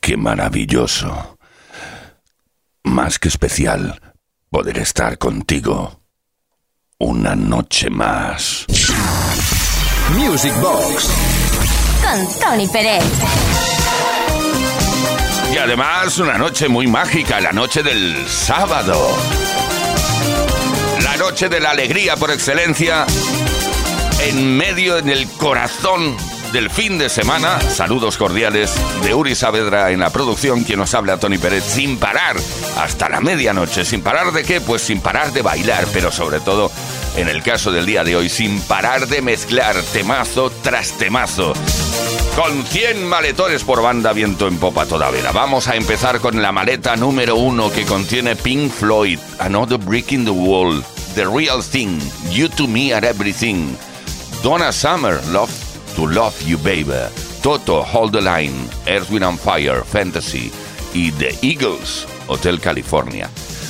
Qué maravilloso. Más que especial poder estar contigo una noche más. Music Box. Con Tony Pérez. Y además una noche muy mágica, la noche del sábado. La noche de la alegría por excelencia, en medio, en el corazón del fin de semana. Saludos cordiales de Uri Saavedra en la producción, quien nos habla Tony Pérez, sin parar hasta la medianoche. ¿Sin parar de qué? Pues sin parar de bailar, pero sobre todo, en el caso del día de hoy, sin parar de mezclar temazo tras temazo. Con 100 maletones por banda, viento en popa toda vela. Vamos a empezar con la maleta número uno que contiene Pink Floyd, Another Brick in the Wall, The Real Thing, You to Me are Everything, Donna Summer, Love to Love You Baby, Toto, Hold the Line, Earth, Wind and Fire, Fantasy y The Eagles, Hotel California.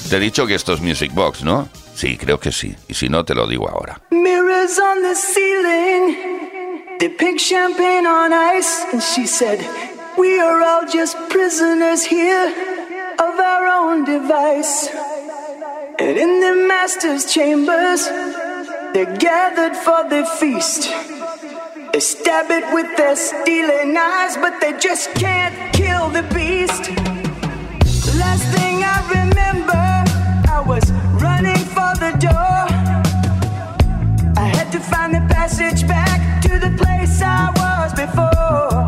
Te he dicho que esto es Music Box, ¿no? Sí, creo que sí. Y si no, te lo digo ahora. Mirrors on the ceiling. They pink champagne on ice, and she said, We are all just prisoners here of our own device. And in the master's chambers, they're gathered for the feast. They stab it with their stealing eyes, but they just can't kill the beast. Last thing I remember, I was running for the door. I had to find the passage back to the place I was before.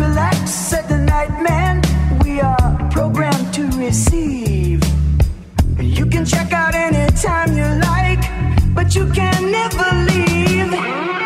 Relax, said the night man. We are programmed to receive. You can check out anytime you like, but you can never leave.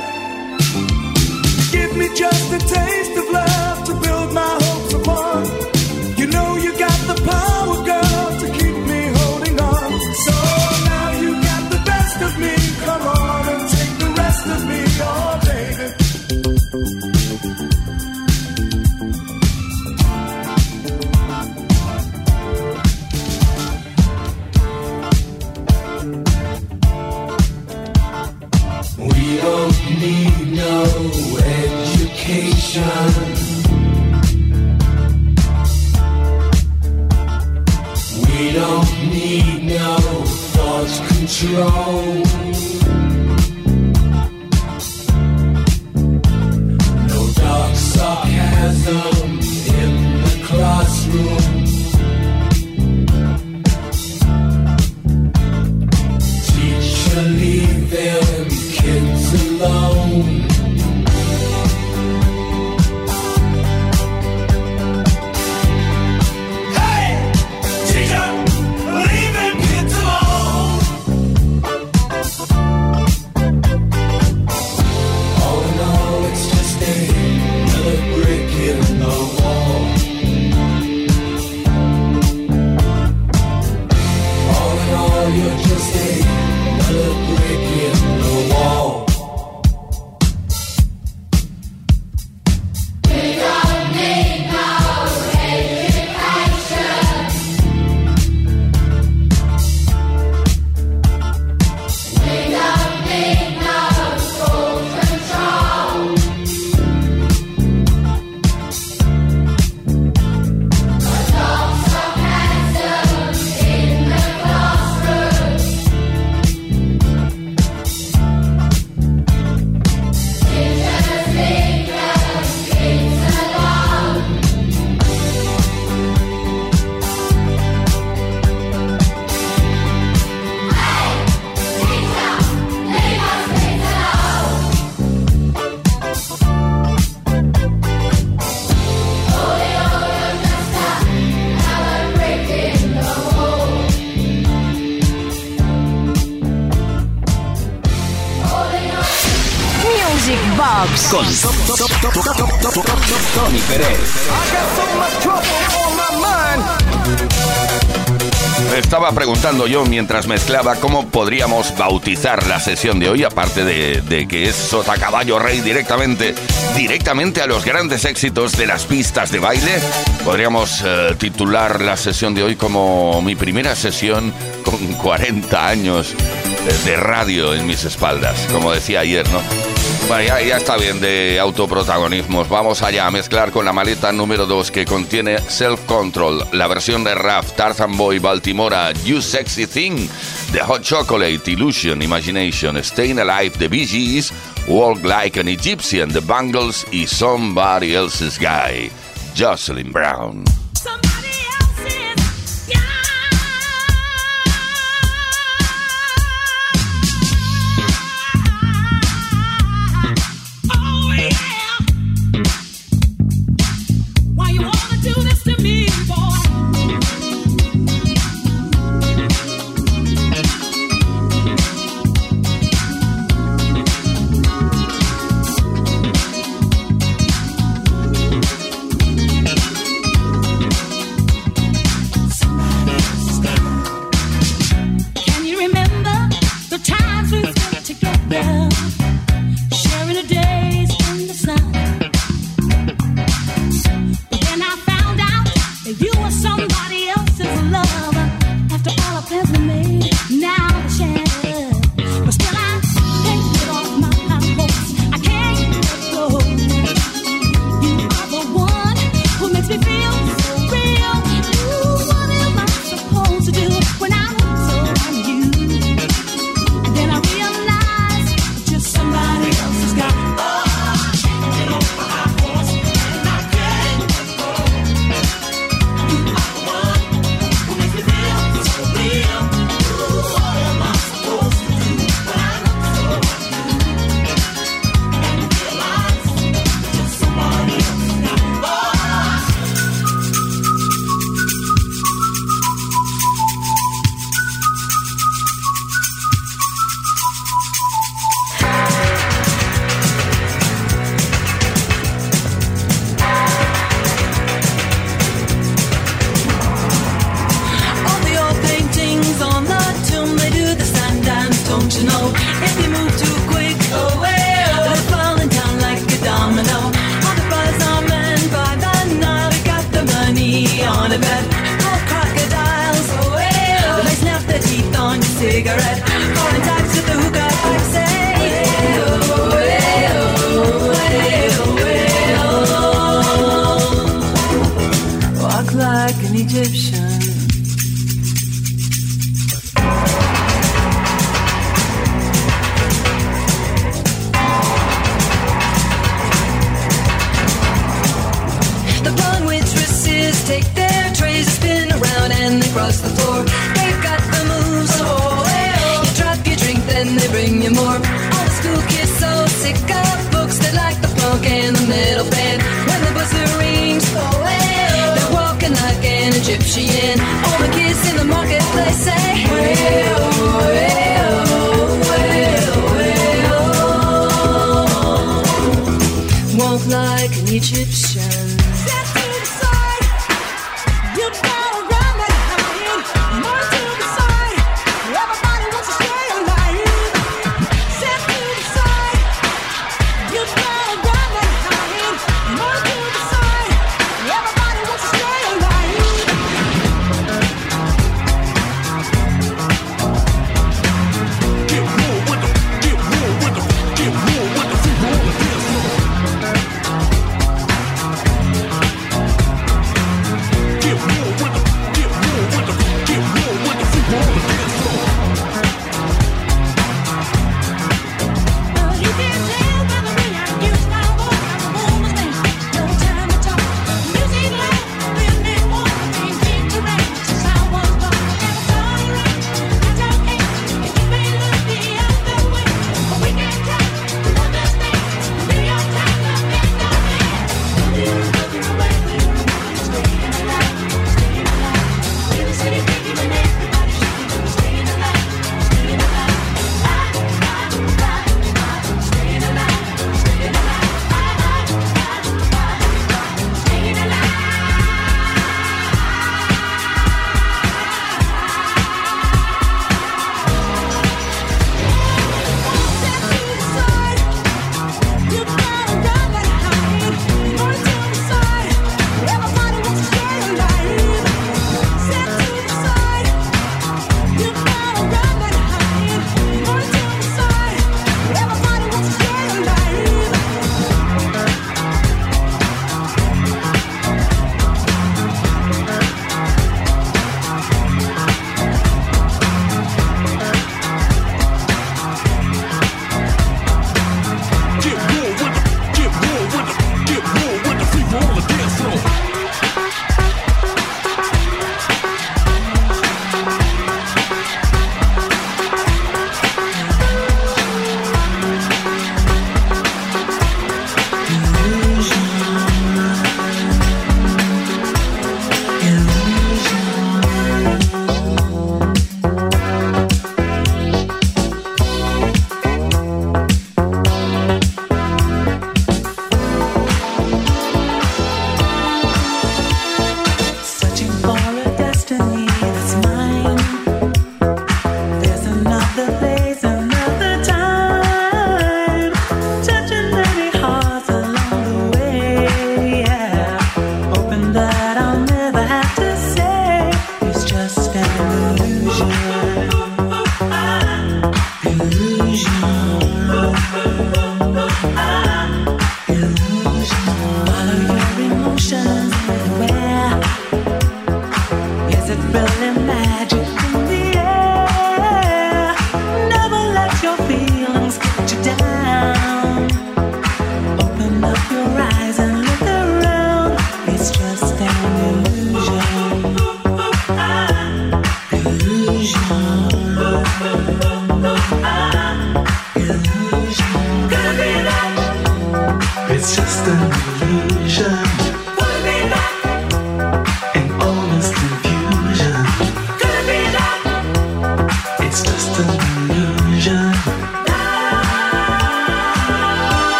Keep me holding on. So now you got the best of me. Come on and take the rest of me, oh, baby. Control. Yo mientras mezclaba cómo podríamos bautizar la sesión de hoy, aparte de, que es Sota Caballo Rey directamente, directamente a los grandes éxitos de las pistas de baile. Podríamos eh, titular la sesión de hoy como mi primera sesión con 40 años de, de radio en mis espaldas, como decía ayer, ¿no? Ya, ya está bien de autoprotagonismos. Vamos allá a mezclar con la maleta número 2 que contiene Self Control, la versión de Raf, Tarzan Boy, Baltimora, You Sexy Thing, The Hot Chocolate, Illusion, Imagination, Staying Alive, The Bee Gees, Walk Like an Egyptian, The Bangles y Somebody Else's Guy, Jocelyn Brown.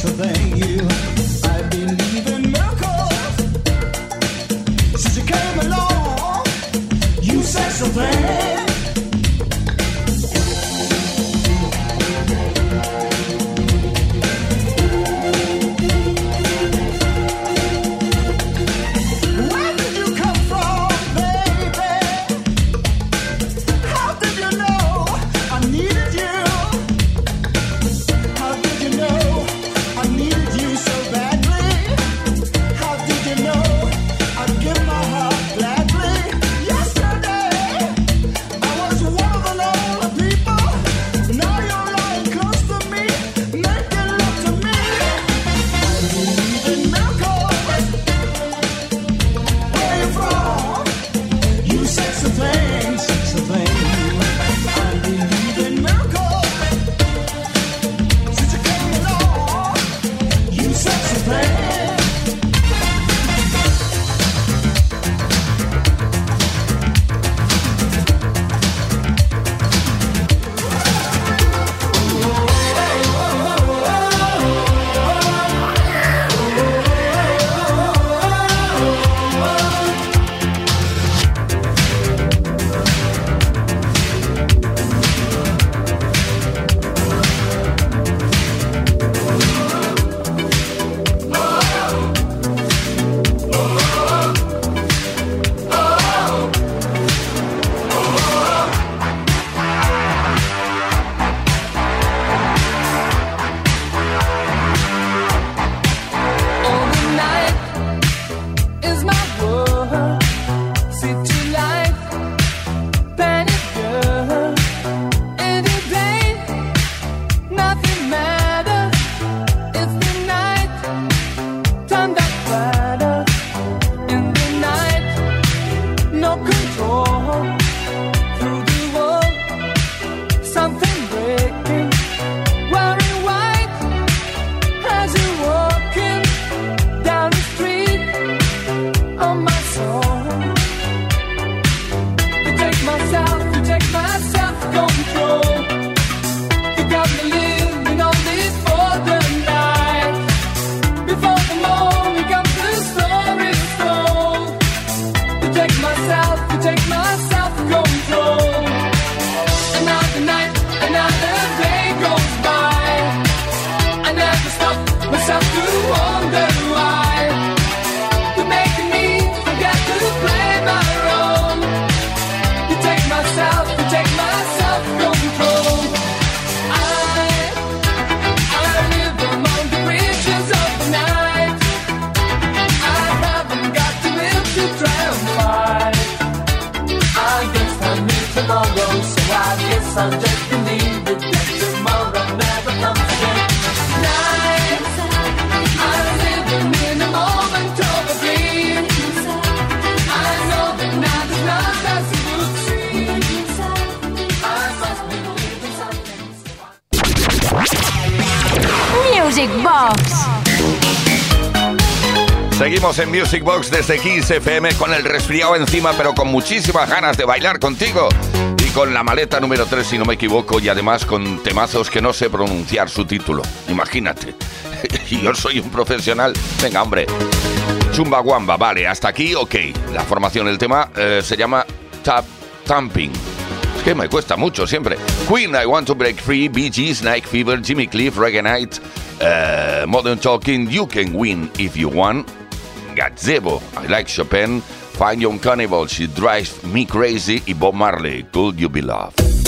so thank you. Seguimos en Music Box desde Kiss FM con el resfriado encima, pero con muchísimas ganas de bailar contigo. Y con la maleta número 3, si no me equivoco, y además con temazos que no sé pronunciar su título. Imagínate. y yo soy un profesional. Venga, hombre. Chumba Wamba, vale, hasta aquí, ok. La formación, el tema eh, se llama Tap Tamping. Que me cuesta mucho siempre. Queen, I Want to Break Free, Bee Gees, Fever, Jimmy Cliff, Reggae Night, eh, Modern Talking, You Can Win If You Want. Gazebo, I Like Chopin, Find Young Cannibal, She Drives Me Crazy y Bob Marley, Could You Be Loved.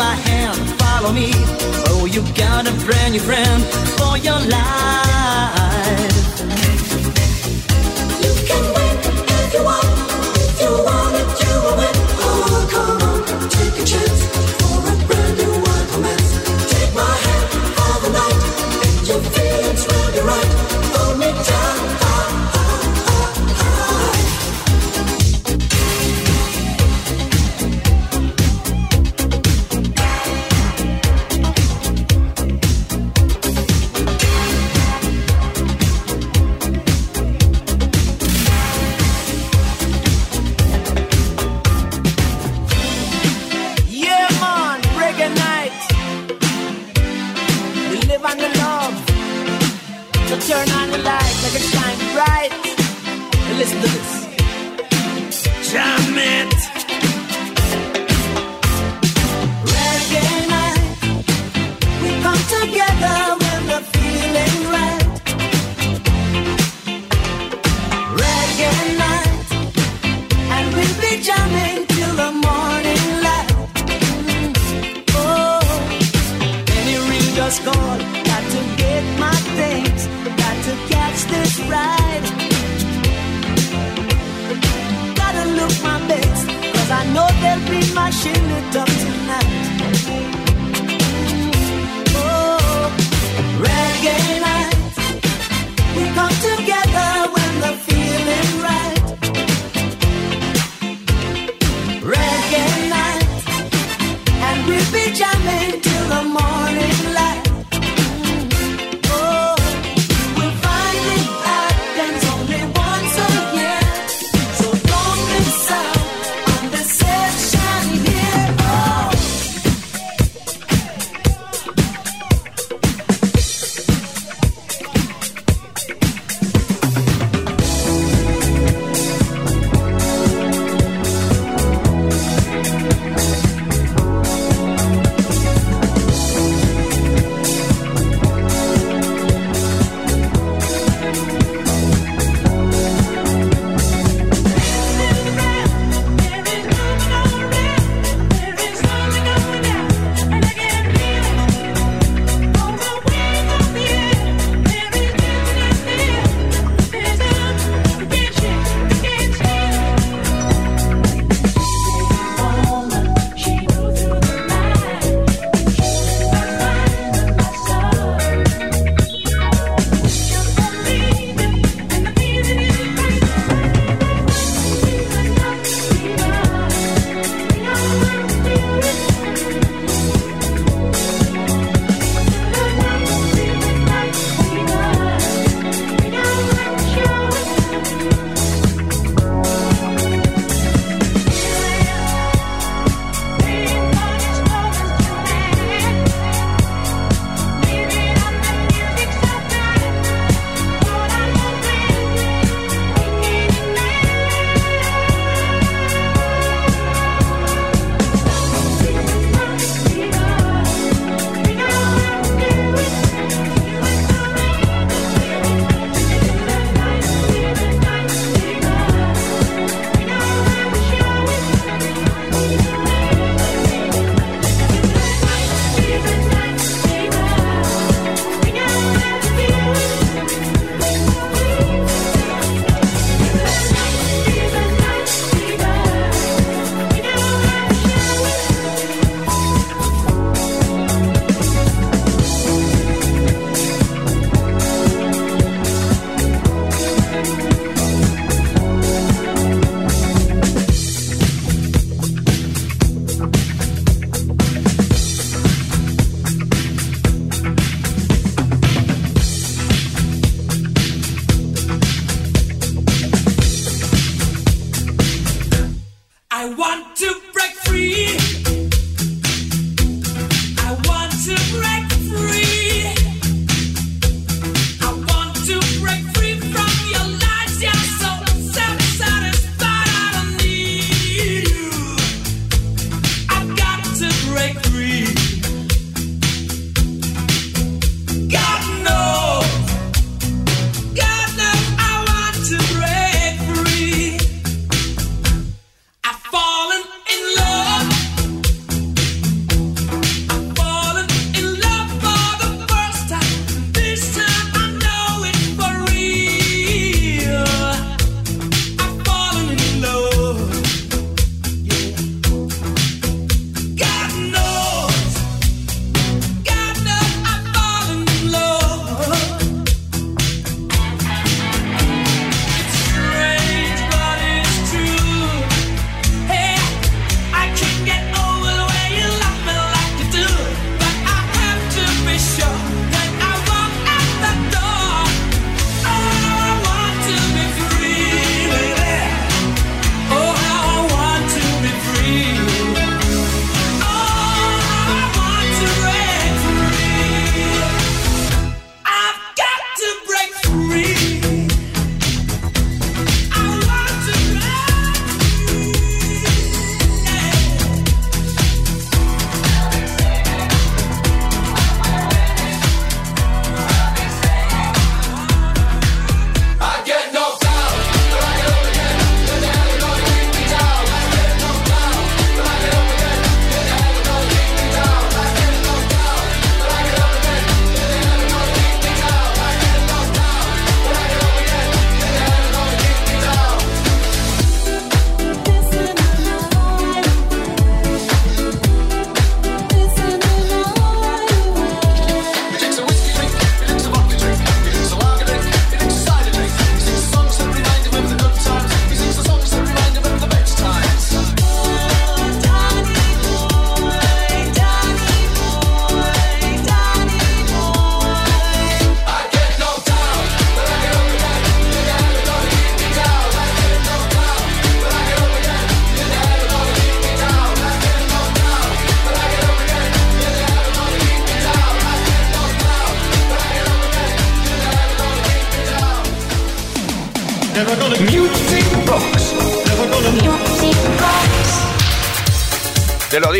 my hand, follow me. Oh, you got a brand new friend for your life.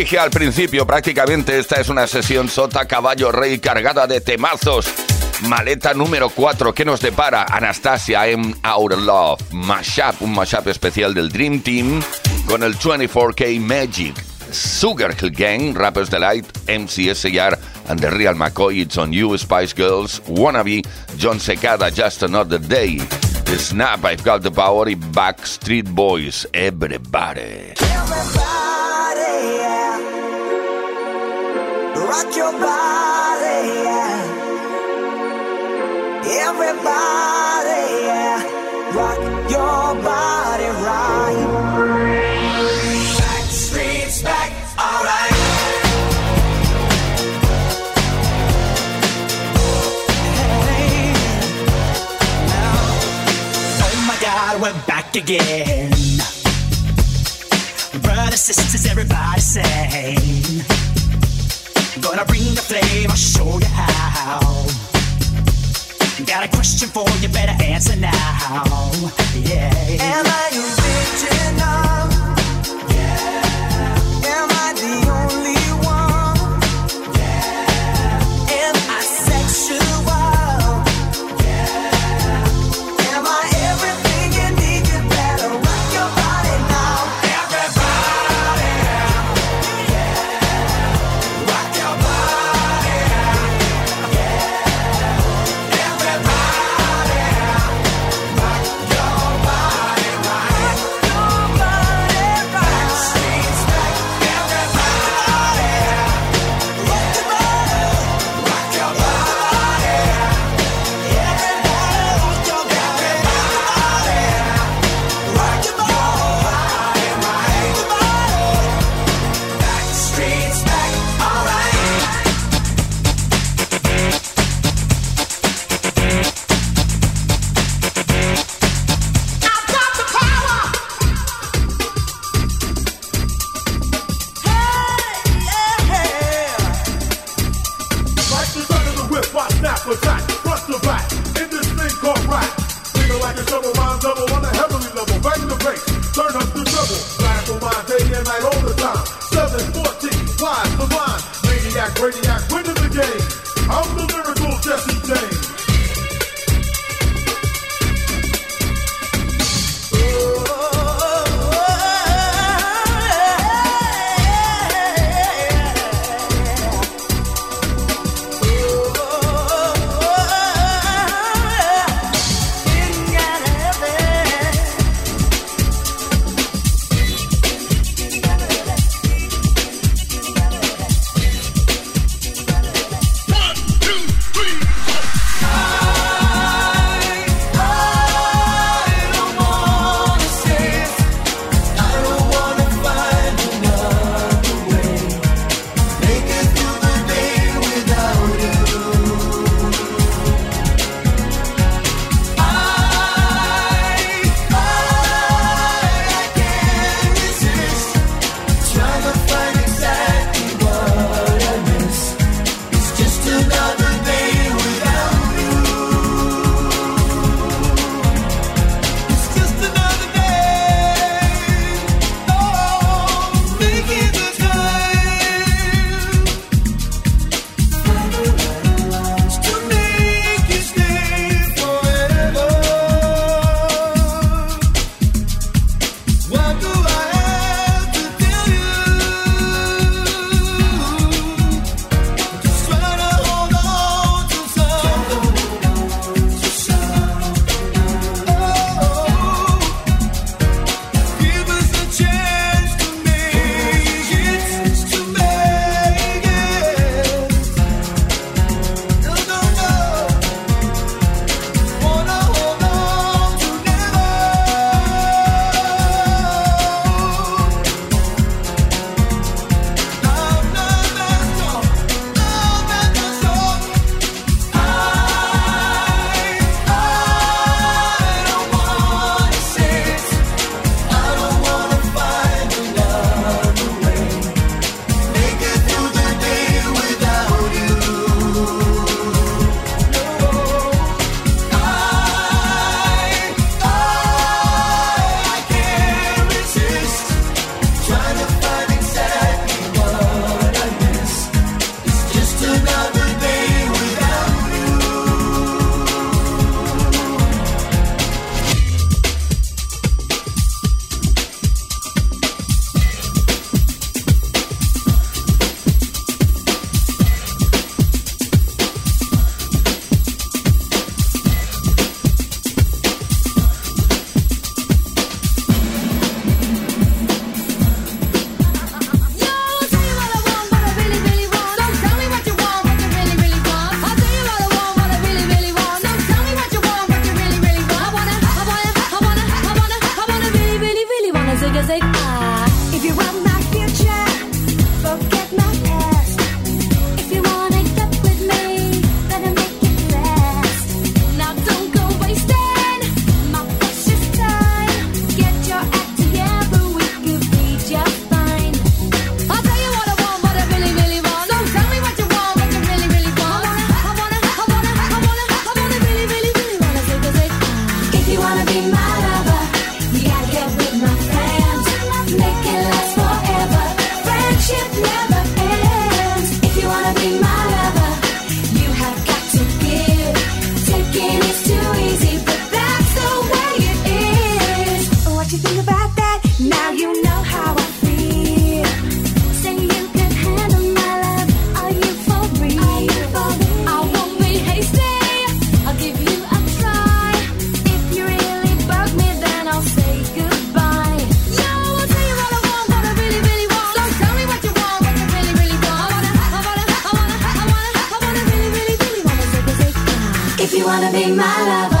Dije al principio, prácticamente esta es una sesión sota caballo rey cargada de temazos. Maleta número 4, ¿qué nos depara? Anastasia en Our Love. Mashup, un mashup especial del Dream Team con el 24K Magic. Sugar Hill Gang, Rappers Delight, MCSR and the Real McCoy, It's on You, Spice Girls, Wannabe, John Secada, Just Another Day. Snap, I've Got the Power y Backstreet Boys, Everybody. Everybody, rock your body, yeah. Everybody, yeah. Rock your body right. We're back again. Brothers, sisters, everybody sing. Gonna bring the flame, I'll show you how. Got a question for you, better answer now. Yeah. Am I original? It's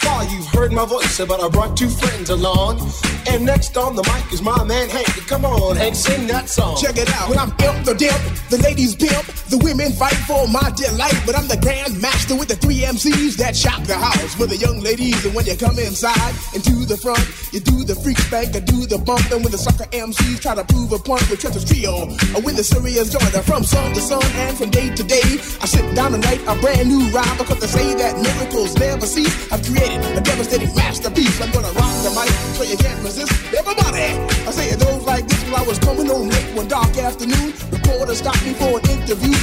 you've heard my voice, but I brought two friends along. And next on the mic is my man Hank. Come on, Hank, sing that song. Check it out. When I'm imp the dimp, the ladies pimp, the women fight for my delight. But I'm the grand master with the three MCs that shock the house for the young ladies. And when you come inside and to the front, you do the freak spank, I do the bump. And when the sucker MCs try to prove a point with Trent's trio, or when the serious joint are from sun to sun and from day to day, I sit down and write a brand new rhyme because they say that miracles never cease. I've created a devastating masterpiece. I'm gonna rock the mic so you can't resist. Everybody, I say it goes like this while I was coming home late one dark afternoon. Reporter stopped me for an interview.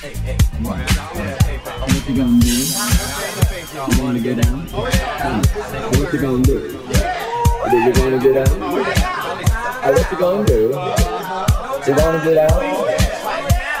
Hey, hey, what you gonna do? You wanna get down? What you gonna do? Do you wanna get down? Uh, what you gonna do? You wanna get down?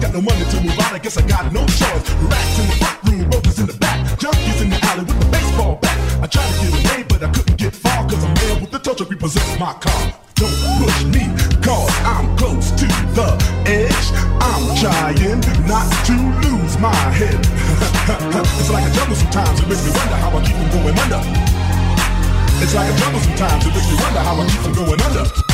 Got no money to move out, I guess I got no choice. Rats in the front room, brokers in the back. Junkies in the alley with the baseball bat. I tried to get away, but I couldn't get far. Cause a man with the touch of repossess my car. Don't push me, cause I'm close to the edge. I'm trying not to lose my head. it's like a jungle sometimes, it makes me wonder how I keep from going under. It's like a jungle sometimes, it makes me wonder how I keep from going under.